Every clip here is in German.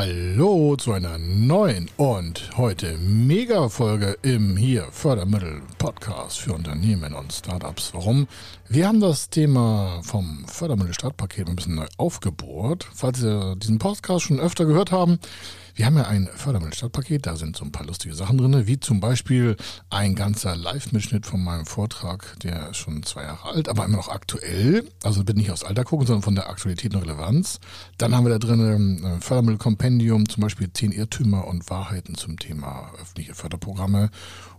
Hallo zu einer neuen und heute Mega-Folge im hier Fördermittel Podcast für Unternehmen und Startups. Warum? Wir haben das Thema vom Fördermittel Startpaket ein bisschen neu aufgebohrt. Falls Sie diesen Podcast schon öfter gehört haben, wir haben ja ein Fördermittelstadtpaket, da sind so ein paar lustige Sachen drin, wie zum Beispiel ein ganzer Live-Mitschnitt von meinem Vortrag, der ist schon zwei Jahre alt, aber immer noch aktuell. Also bitte nicht aus Alter gucken, sondern von der Aktualität und Relevanz. Dann haben wir da drin ein äh, Fördermittelkompendium, zum Beispiel zehn Irrtümer und Wahrheiten zum Thema öffentliche Förderprogramme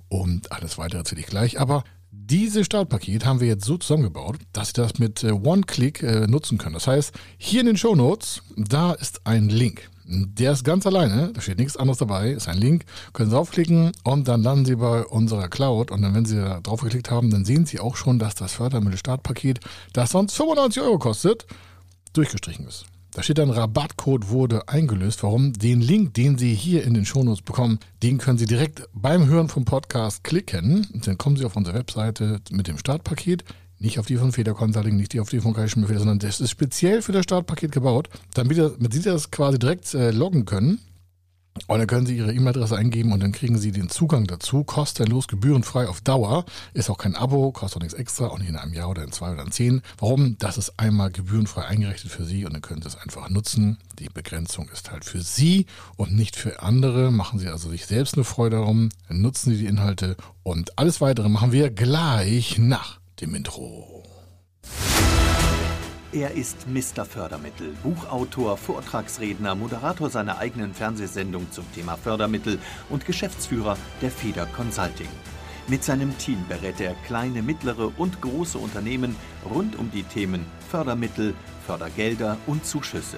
und alles weitere erzähle ich gleich. Aber dieses Startpaket haben wir jetzt so zusammengebaut, dass Sie das mit äh, One-Click äh, nutzen können. Das heißt, hier in den Show Notes, da ist ein Link. Der ist ganz alleine, da steht nichts anderes dabei, ist ein Link. Können Sie draufklicken und dann landen Sie bei unserer Cloud. Und dann, wenn Sie da drauf geklickt haben, dann sehen Sie auch schon, dass das Fördermittel-Startpaket, das sonst 95 Euro kostet, durchgestrichen ist. Da steht dann Rabattcode wurde eingelöst. Warum? Den Link, den Sie hier in den Shownotes bekommen, den können Sie direkt beim Hören vom Podcast klicken. Und dann kommen Sie auf unsere Webseite mit dem Startpaket. Nicht auf die von Feder Consulting, nicht die auf die von Kai Schmidt, sondern das ist speziell für das Startpaket gebaut, damit, damit Sie das quasi direkt äh, loggen können. Und dann können Sie Ihre E-Mail-Adresse eingeben und dann kriegen Sie den Zugang dazu, kostenlos, gebührenfrei auf Dauer. Ist auch kein Abo, kostet auch nichts extra, auch nicht in einem Jahr oder in zwei oder in zehn. Warum? Das ist einmal gebührenfrei eingerichtet für Sie und dann können Sie es einfach nutzen. Die Begrenzung ist halt für Sie und nicht für andere. Machen Sie also sich selbst eine Freude darum, nutzen Sie die Inhalte und alles weitere machen wir gleich nach dem Intro. Er ist Mr. Fördermittel, Buchautor, Vortragsredner, Moderator seiner eigenen Fernsehsendung zum Thema Fördermittel und Geschäftsführer der Feder Consulting. Mit seinem Team berät er kleine, mittlere und große Unternehmen rund um die Themen Fördermittel, Fördergelder und Zuschüsse.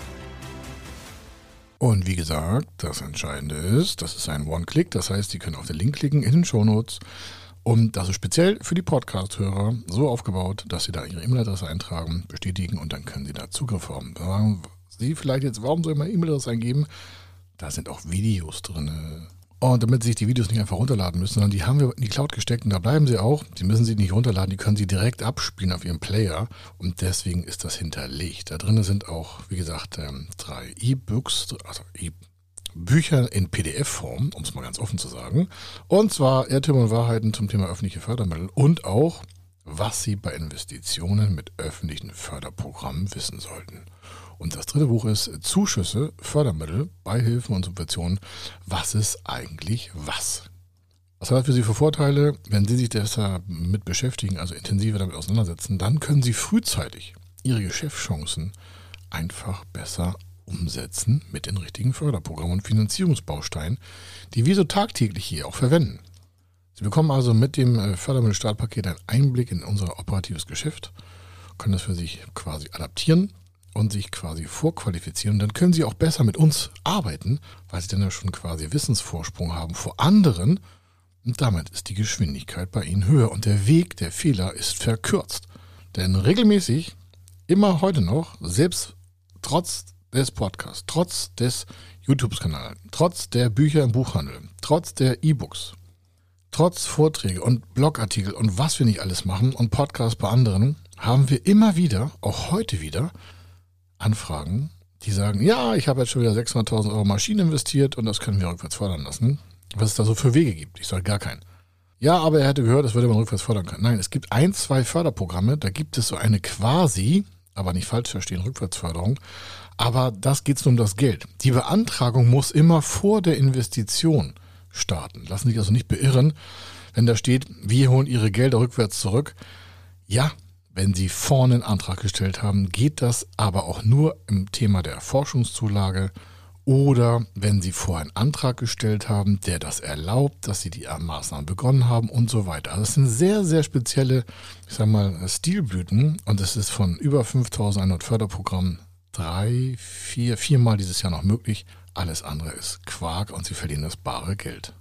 Und wie gesagt, das Entscheidende ist, das ist ein One-Click, das heißt, Sie können auf den Link klicken in den Shownotes. Und das ist speziell für die Podcast-Hörer so aufgebaut, dass Sie da Ihre E-Mail-Adresse eintragen, bestätigen und dann können Sie da Zugriff haben. Sagen Sie vielleicht jetzt, warum soll ich meine E-Mail-Adresse eingeben? Da sind auch Videos drin. Und damit Sie sich die Videos nicht einfach runterladen müssen, sondern die haben wir in die Cloud gesteckt und da bleiben sie auch. Sie müssen sie nicht runterladen, die können sie direkt abspielen auf Ihrem Player und deswegen ist das hinterlegt. Da drin sind auch, wie gesagt, ähm, drei E-Books, also e Bücher in PDF-Form, um es mal ganz offen zu sagen. Und zwar Irrtümer und Wahrheiten zum Thema öffentliche Fördermittel und auch, was Sie bei Investitionen mit öffentlichen Förderprogrammen wissen sollten. Und das dritte Buch ist Zuschüsse, Fördermittel, Beihilfen und Subventionen. Was ist eigentlich was? Was hat das für Sie für Vorteile? Wenn Sie sich deshalb mit beschäftigen, also intensiver damit auseinandersetzen, dann können Sie frühzeitig Ihre Geschäftschancen einfach besser umsetzen mit den richtigen Förderprogrammen und Finanzierungsbausteinen, die wir so tagtäglich hier auch verwenden. Sie bekommen also mit dem äh, Fördermittelstartpaket einen Einblick in unser operatives Geschäft, können das für sich quasi adaptieren und sich quasi vorqualifizieren. Dann können sie auch besser mit uns arbeiten, weil sie dann ja schon quasi Wissensvorsprung haben vor anderen. Und damit ist die Geschwindigkeit bei ihnen höher und der Weg der Fehler ist verkürzt. Denn regelmäßig, immer heute noch, selbst trotz des Podcasts, trotz des YouTube-Kanals, trotz der Bücher im Buchhandel, trotz der E-Books, trotz Vorträge und Blogartikel und was wir nicht alles machen und Podcasts bei anderen, haben wir immer wieder, auch heute wieder, Anfragen, die sagen, ja, ich habe jetzt schon wieder 600.000 Euro Maschinen investiert und das können wir rückwärts fördern lassen. Was es da so für Wege gibt. Ich sage gar keinen. Ja, aber er hätte gehört, das würde man rückwärts fördern können. Nein, es gibt ein, zwei Förderprogramme, da gibt es so eine quasi, aber nicht falsch verstehen, Rückwärtsförderung. Aber das geht nur um das Geld. Die Beantragung muss immer vor der Investition starten. Lassen Sie sich also nicht beirren, wenn da steht, wir holen Ihre Gelder rückwärts zurück. Ja, wenn Sie vorne einen Antrag gestellt haben, geht das aber auch nur im Thema der Forschungszulage oder wenn Sie vorher einen Antrag gestellt haben, der das erlaubt, dass Sie die Maßnahmen begonnen haben und so weiter. Also das sind sehr, sehr spezielle, ich sag mal, Stilblüten und es ist von über 5100 Förderprogrammen drei, vier, viermal dieses Jahr noch möglich, Alles andere ist Quark und Sie verlieren das bare Geld.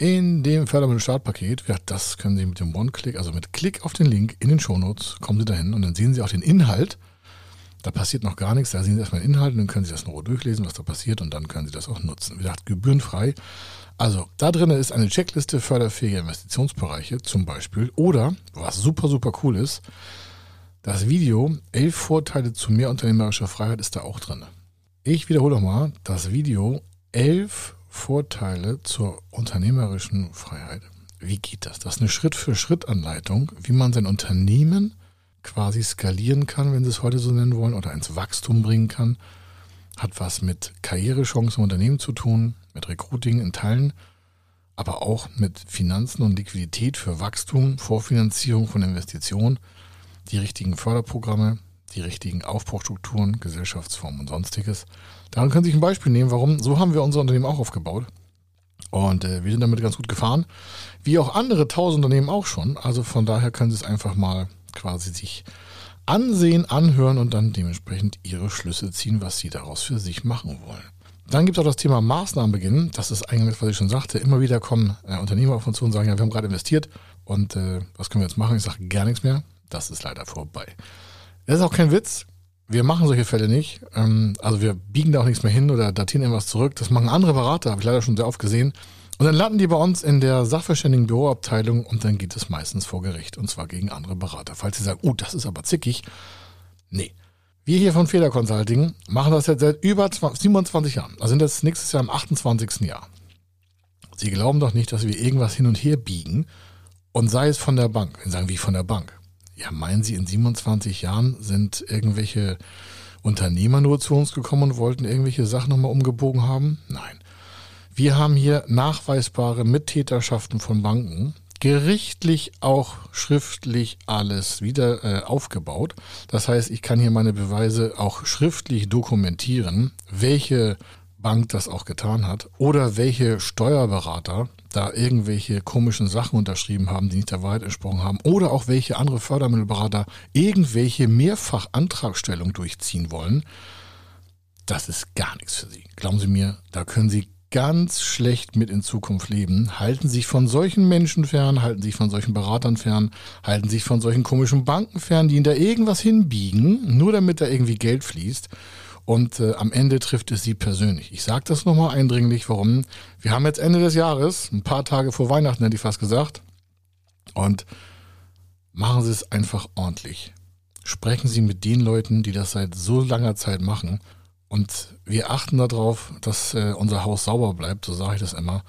In dem Fördermittel-Startpaket, das können Sie mit dem One-Click, also mit Klick auf den Link in den Shownotes, kommen Sie dahin und dann sehen Sie auch den Inhalt. Da passiert noch gar nichts, da sehen Sie erstmal den Inhalt und dann können Sie das in Ruhe durchlesen, was da passiert und dann können Sie das auch nutzen. Wie gesagt, gebührenfrei. Also, da drin ist eine Checkliste förderfähiger Investitionsbereiche zum Beispiel oder, was super, super cool ist, das Video elf Vorteile zu mehr unternehmerischer Freiheit ist da auch drin. Ich wiederhole nochmal, das Video elf Vorteile zur unternehmerischen Freiheit. Wie geht das? Das ist eine Schritt-für-Schritt-Anleitung, wie man sein Unternehmen quasi skalieren kann, wenn Sie es heute so nennen wollen, oder ins Wachstum bringen kann. Hat was mit Karrierechancen im Unternehmen zu tun, mit Recruiting in Teilen, aber auch mit Finanzen und Liquidität für Wachstum, Vorfinanzierung von Investitionen, die richtigen Förderprogramme, die richtigen Aufbaustrukturen, Gesellschaftsformen und sonstiges. Daran können Sie sich ein Beispiel nehmen, warum. So haben wir unser Unternehmen auch aufgebaut. Und äh, wir sind damit ganz gut gefahren. Wie auch andere tausend Unternehmen auch schon. Also von daher können Sie es einfach mal quasi sich ansehen, anhören und dann dementsprechend Ihre Schlüsse ziehen, was Sie daraus für sich machen wollen. Dann gibt es auch das Thema Maßnahmen beginnen. Das ist eigentlich, was ich schon sagte. Immer wieder kommen äh, Unternehmer auf uns zu und sagen, ja, wir haben gerade investiert und äh, was können wir jetzt machen? Ich sage gar nichts mehr. Das ist leider vorbei. Das ist auch kein Witz. Wir machen solche Fälle nicht. Ähm, also wir biegen da auch nichts mehr hin oder datieren irgendwas zurück. Das machen andere Berater, habe ich leider schon sehr oft gesehen. Und dann landen die bei uns in der Sachverständigen-Büroabteilung und dann geht es meistens vor Gericht und zwar gegen andere Berater. Falls sie sagen, oh, das ist aber zickig. Nee. Wir hier von Feder Consulting machen das jetzt seit über 27 Jahren. Also sind das nächstes Jahr im 28. Jahr. Sie glauben doch nicht, dass wir irgendwas hin und her biegen und sei es von der Bank. Wir sagen, wie von der Bank. Ja, meinen Sie, in 27 Jahren sind irgendwelche Unternehmer nur zu uns gekommen und wollten irgendwelche Sachen nochmal umgebogen haben? Nein. Wir haben hier nachweisbare Mittäterschaften von Banken, gerichtlich auch schriftlich alles wieder äh, aufgebaut. Das heißt, ich kann hier meine Beweise auch schriftlich dokumentieren, welche Bank das auch getan hat oder welche Steuerberater da irgendwelche komischen Sachen unterschrieben haben, die nicht der Wahrheit entsprochen haben, oder auch welche andere Fördermittelberater irgendwelche Mehrfachantragstellung durchziehen wollen, das ist gar nichts für Sie. Glauben Sie mir, da können Sie ganz schlecht mit in Zukunft leben. Halten Sie sich von solchen Menschen fern, halten Sie sich von solchen Beratern fern, halten Sie sich von solchen komischen Banken fern, die Ihnen da irgendwas hinbiegen, nur damit da irgendwie Geld fließt. Und äh, am Ende trifft es sie persönlich. Ich sage das nochmal eindringlich, warum. Wir haben jetzt Ende des Jahres, ein paar Tage vor Weihnachten hätte ich fast gesagt. Und machen Sie es einfach ordentlich. Sprechen Sie mit den Leuten, die das seit so langer Zeit machen. Und wir achten darauf, dass äh, unser Haus sauber bleibt, so sage ich das immer.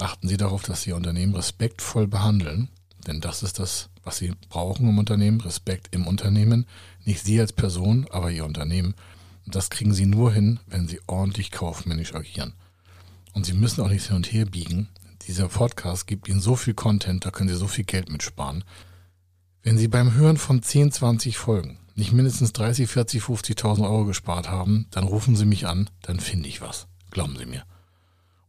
Achten Sie darauf, dass Sie Ihr Unternehmen respektvoll behandeln. Denn das ist das, was Sie brauchen im Unternehmen. Respekt im Unternehmen. Nicht Sie als Person, aber Ihr Unternehmen. Das kriegen sie nur hin, wenn sie ordentlich kaufmännisch agieren. Und sie müssen auch nichts hin und her biegen. Dieser Podcast gibt ihnen so viel Content, da können sie so viel Geld mitsparen. Wenn sie beim Hören von 10, 20 Folgen nicht mindestens 30, 40, 50.000 Euro gespart haben, dann rufen sie mich an, dann finde ich was. Glauben Sie mir.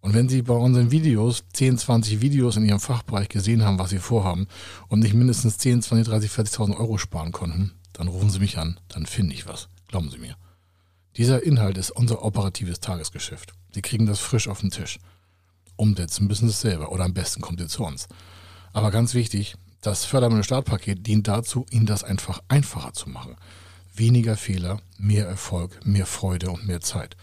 Und wenn Sie bei unseren Videos 10, 20 Videos in Ihrem Fachbereich gesehen haben, was Sie vorhaben und nicht mindestens 10, 20, 30, 40.000 Euro sparen konnten, dann rufen Sie mich an, dann finde ich was. Glauben Sie mir. Dieser Inhalt ist unser operatives Tagesgeschäft. Sie kriegen das frisch auf den Tisch. Umsetzen müssen Sie es selber oder am besten kommt ihr zu uns. Aber ganz wichtig, das Fördermittel Startpaket dient dazu, Ihnen das einfach einfacher zu machen. Weniger Fehler, mehr Erfolg, mehr Freude und mehr Zeit.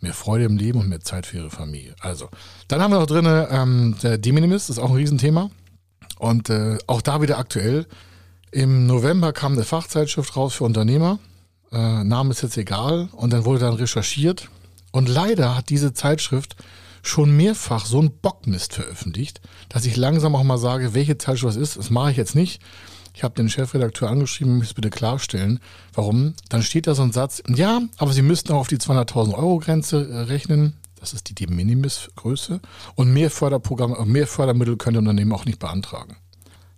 Mehr Freude im Leben und mehr Zeit für Ihre Familie. Also, dann haben wir noch drin ähm, der De Minimis, ist auch ein Riesenthema. Und äh, auch da wieder aktuell. Im November kam eine Fachzeitschrift raus für Unternehmer äh, Name ist jetzt egal. Und dann wurde dann recherchiert. Und leider hat diese Zeitschrift schon mehrfach so einen Bockmist veröffentlicht, dass ich langsam auch mal sage, welche Zeitschrift das ist. Das mache ich jetzt nicht. Ich habe den Chefredakteur angeschrieben, muss bitte klarstellen, warum. Dann steht da so ein Satz, ja, aber Sie müssten auch auf die 200.000 Euro Grenze äh, rechnen. Das ist die De Minimis Größe. Und mehr Förderprogramme, mehr Fördermittel können Unternehmen auch nicht beantragen.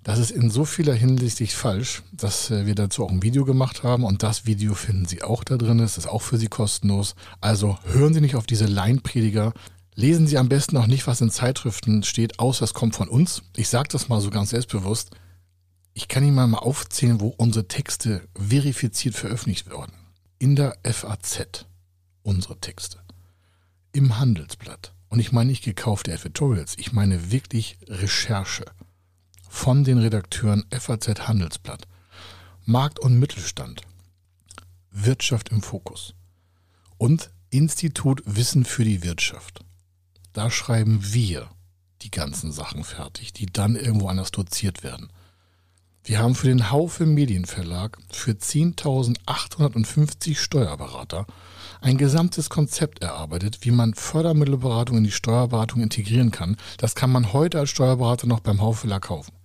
Das ist in so vieler Hinsicht falsch, dass äh, wir dazu auch ein Video gemacht haben und das Video finden Sie auch da drin. Es ist auch für Sie kostenlos. Also hören Sie nicht auf diese Laienprediger. Lesen Sie am besten auch nicht, was in Zeitschriften steht, außer es kommt von uns. Ich sage das mal so ganz selbstbewusst. Ich kann Ihnen mal aufzählen, wo unsere Texte verifiziert veröffentlicht werden. In der FAZ unsere Texte. im Handelsblatt. Und ich meine nicht gekaufte Editorials, ich meine wirklich Recherche von den Redakteuren FAZ Handelsblatt, Markt und Mittelstand, Wirtschaft im Fokus und Institut Wissen für die Wirtschaft. Da schreiben wir die ganzen Sachen fertig, die dann irgendwo anders doziert werden. Wir haben für den Haufe Medienverlag für 10.850 Steuerberater ein gesamtes Konzept erarbeitet, wie man Fördermittelberatung in die Steuerberatung integrieren kann. Das kann man heute als Steuerberater noch beim Haufe Verlag kaufen.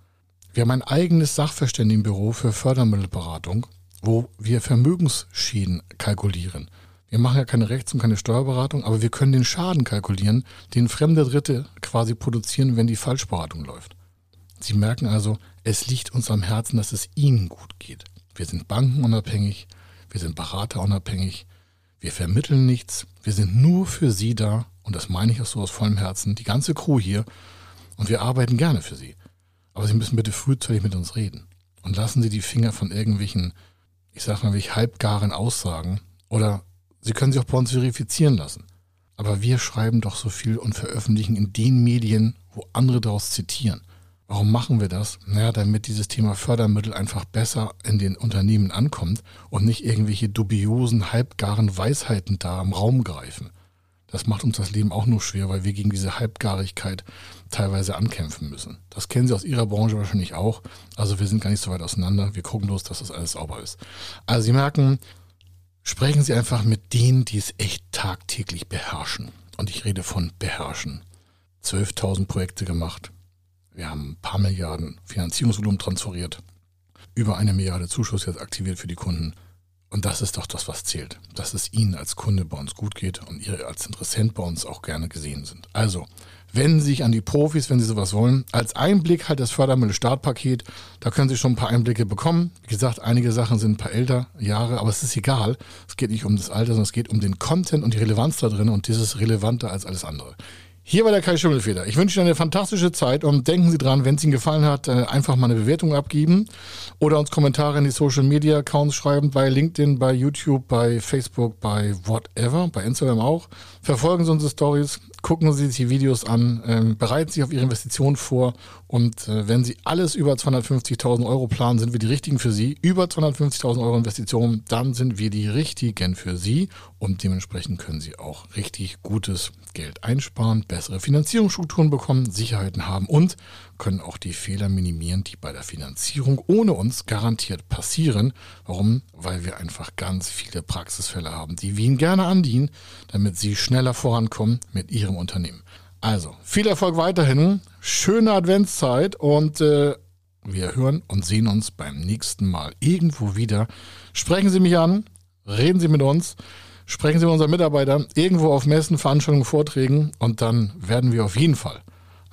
Wir haben ein eigenes Sachverständigenbüro für Fördermittelberatung, wo wir Vermögensschäden kalkulieren. Wir machen ja keine Rechts- und keine Steuerberatung, aber wir können den Schaden kalkulieren, den fremde Dritte quasi produzieren, wenn die Falschberatung läuft. Sie merken also, es liegt uns am Herzen, dass es Ihnen gut geht. Wir sind bankenunabhängig, wir sind beraterunabhängig, wir vermitteln nichts, wir sind nur für Sie da und das meine ich auch so aus vollem Herzen, die ganze Crew hier und wir arbeiten gerne für Sie. Aber Sie müssen bitte frühzeitig mit uns reden und lassen Sie die Finger von irgendwelchen, ich sag mal, wie halbgaren Aussagen oder Sie können sich auch bei uns verifizieren lassen. Aber wir schreiben doch so viel und veröffentlichen in den Medien, wo andere daraus zitieren. Warum machen wir das? Naja, damit dieses Thema Fördermittel einfach besser in den Unternehmen ankommt und nicht irgendwelche dubiosen, halbgaren Weisheiten da im Raum greifen. Das macht uns das Leben auch nur schwer, weil wir gegen diese Halbgarigkeit teilweise ankämpfen müssen. Das kennen Sie aus Ihrer Branche wahrscheinlich auch. Also wir sind gar nicht so weit auseinander. Wir gucken bloß, dass das alles sauber ist. Also Sie merken, Sprechen Sie einfach mit denen, die es echt tagtäglich beherrschen. Und ich rede von beherrschen. 12.000 Projekte gemacht. Wir haben ein paar Milliarden Finanzierungsvolumen transferiert. Über eine Milliarde Zuschuss jetzt aktiviert für die Kunden. Und das ist doch das, was zählt. Dass es Ihnen als Kunde bei uns gut geht und ihr als Interessent bei uns auch gerne gesehen sind. Also, wenden Sie sich an die Profis, wenn Sie sowas wollen. Als Einblick halt das Fördermittel-Startpaket. Da können Sie schon ein paar Einblicke bekommen. Wie gesagt, einige Sachen sind ein paar älter Jahre, aber es ist egal. Es geht nicht um das Alter, sondern es geht um den Content und die Relevanz da drin und dieses relevanter als alles andere. Hier war der Kai Schimmelfeder. Ich wünsche Ihnen eine fantastische Zeit und denken Sie dran, wenn es Ihnen gefallen hat, äh, einfach mal eine Bewertung abgeben oder uns Kommentare in die Social Media Accounts schreiben, bei LinkedIn, bei YouTube, bei Facebook, bei whatever, bei Instagram auch. Verfolgen Sie unsere Stories, gucken Sie sich die Videos an, ähm, bereiten sich auf Ihre Investitionen vor und äh, wenn Sie alles über 250.000 Euro planen, sind wir die richtigen für Sie. Über 250.000 Euro Investitionen, dann sind wir die richtigen für Sie und dementsprechend können Sie auch richtig gutes Geld einsparen, bessere Finanzierungsstrukturen bekommen, Sicherheiten haben und können auch die Fehler minimieren, die bei der Finanzierung ohne uns garantiert passieren. Warum? Weil wir einfach ganz viele Praxisfälle haben, die wir Ihnen gerne andienen, damit Sie schneller vorankommen mit Ihrem Unternehmen. Also, viel Erfolg weiterhin, schöne Adventszeit und äh, wir hören und sehen uns beim nächsten Mal irgendwo wieder. Sprechen Sie mich an, reden Sie mit uns. Sprechen Sie mit unseren Mitarbeitern irgendwo auf Messen, Veranstaltungen, Vorträgen und dann werden wir auf jeden Fall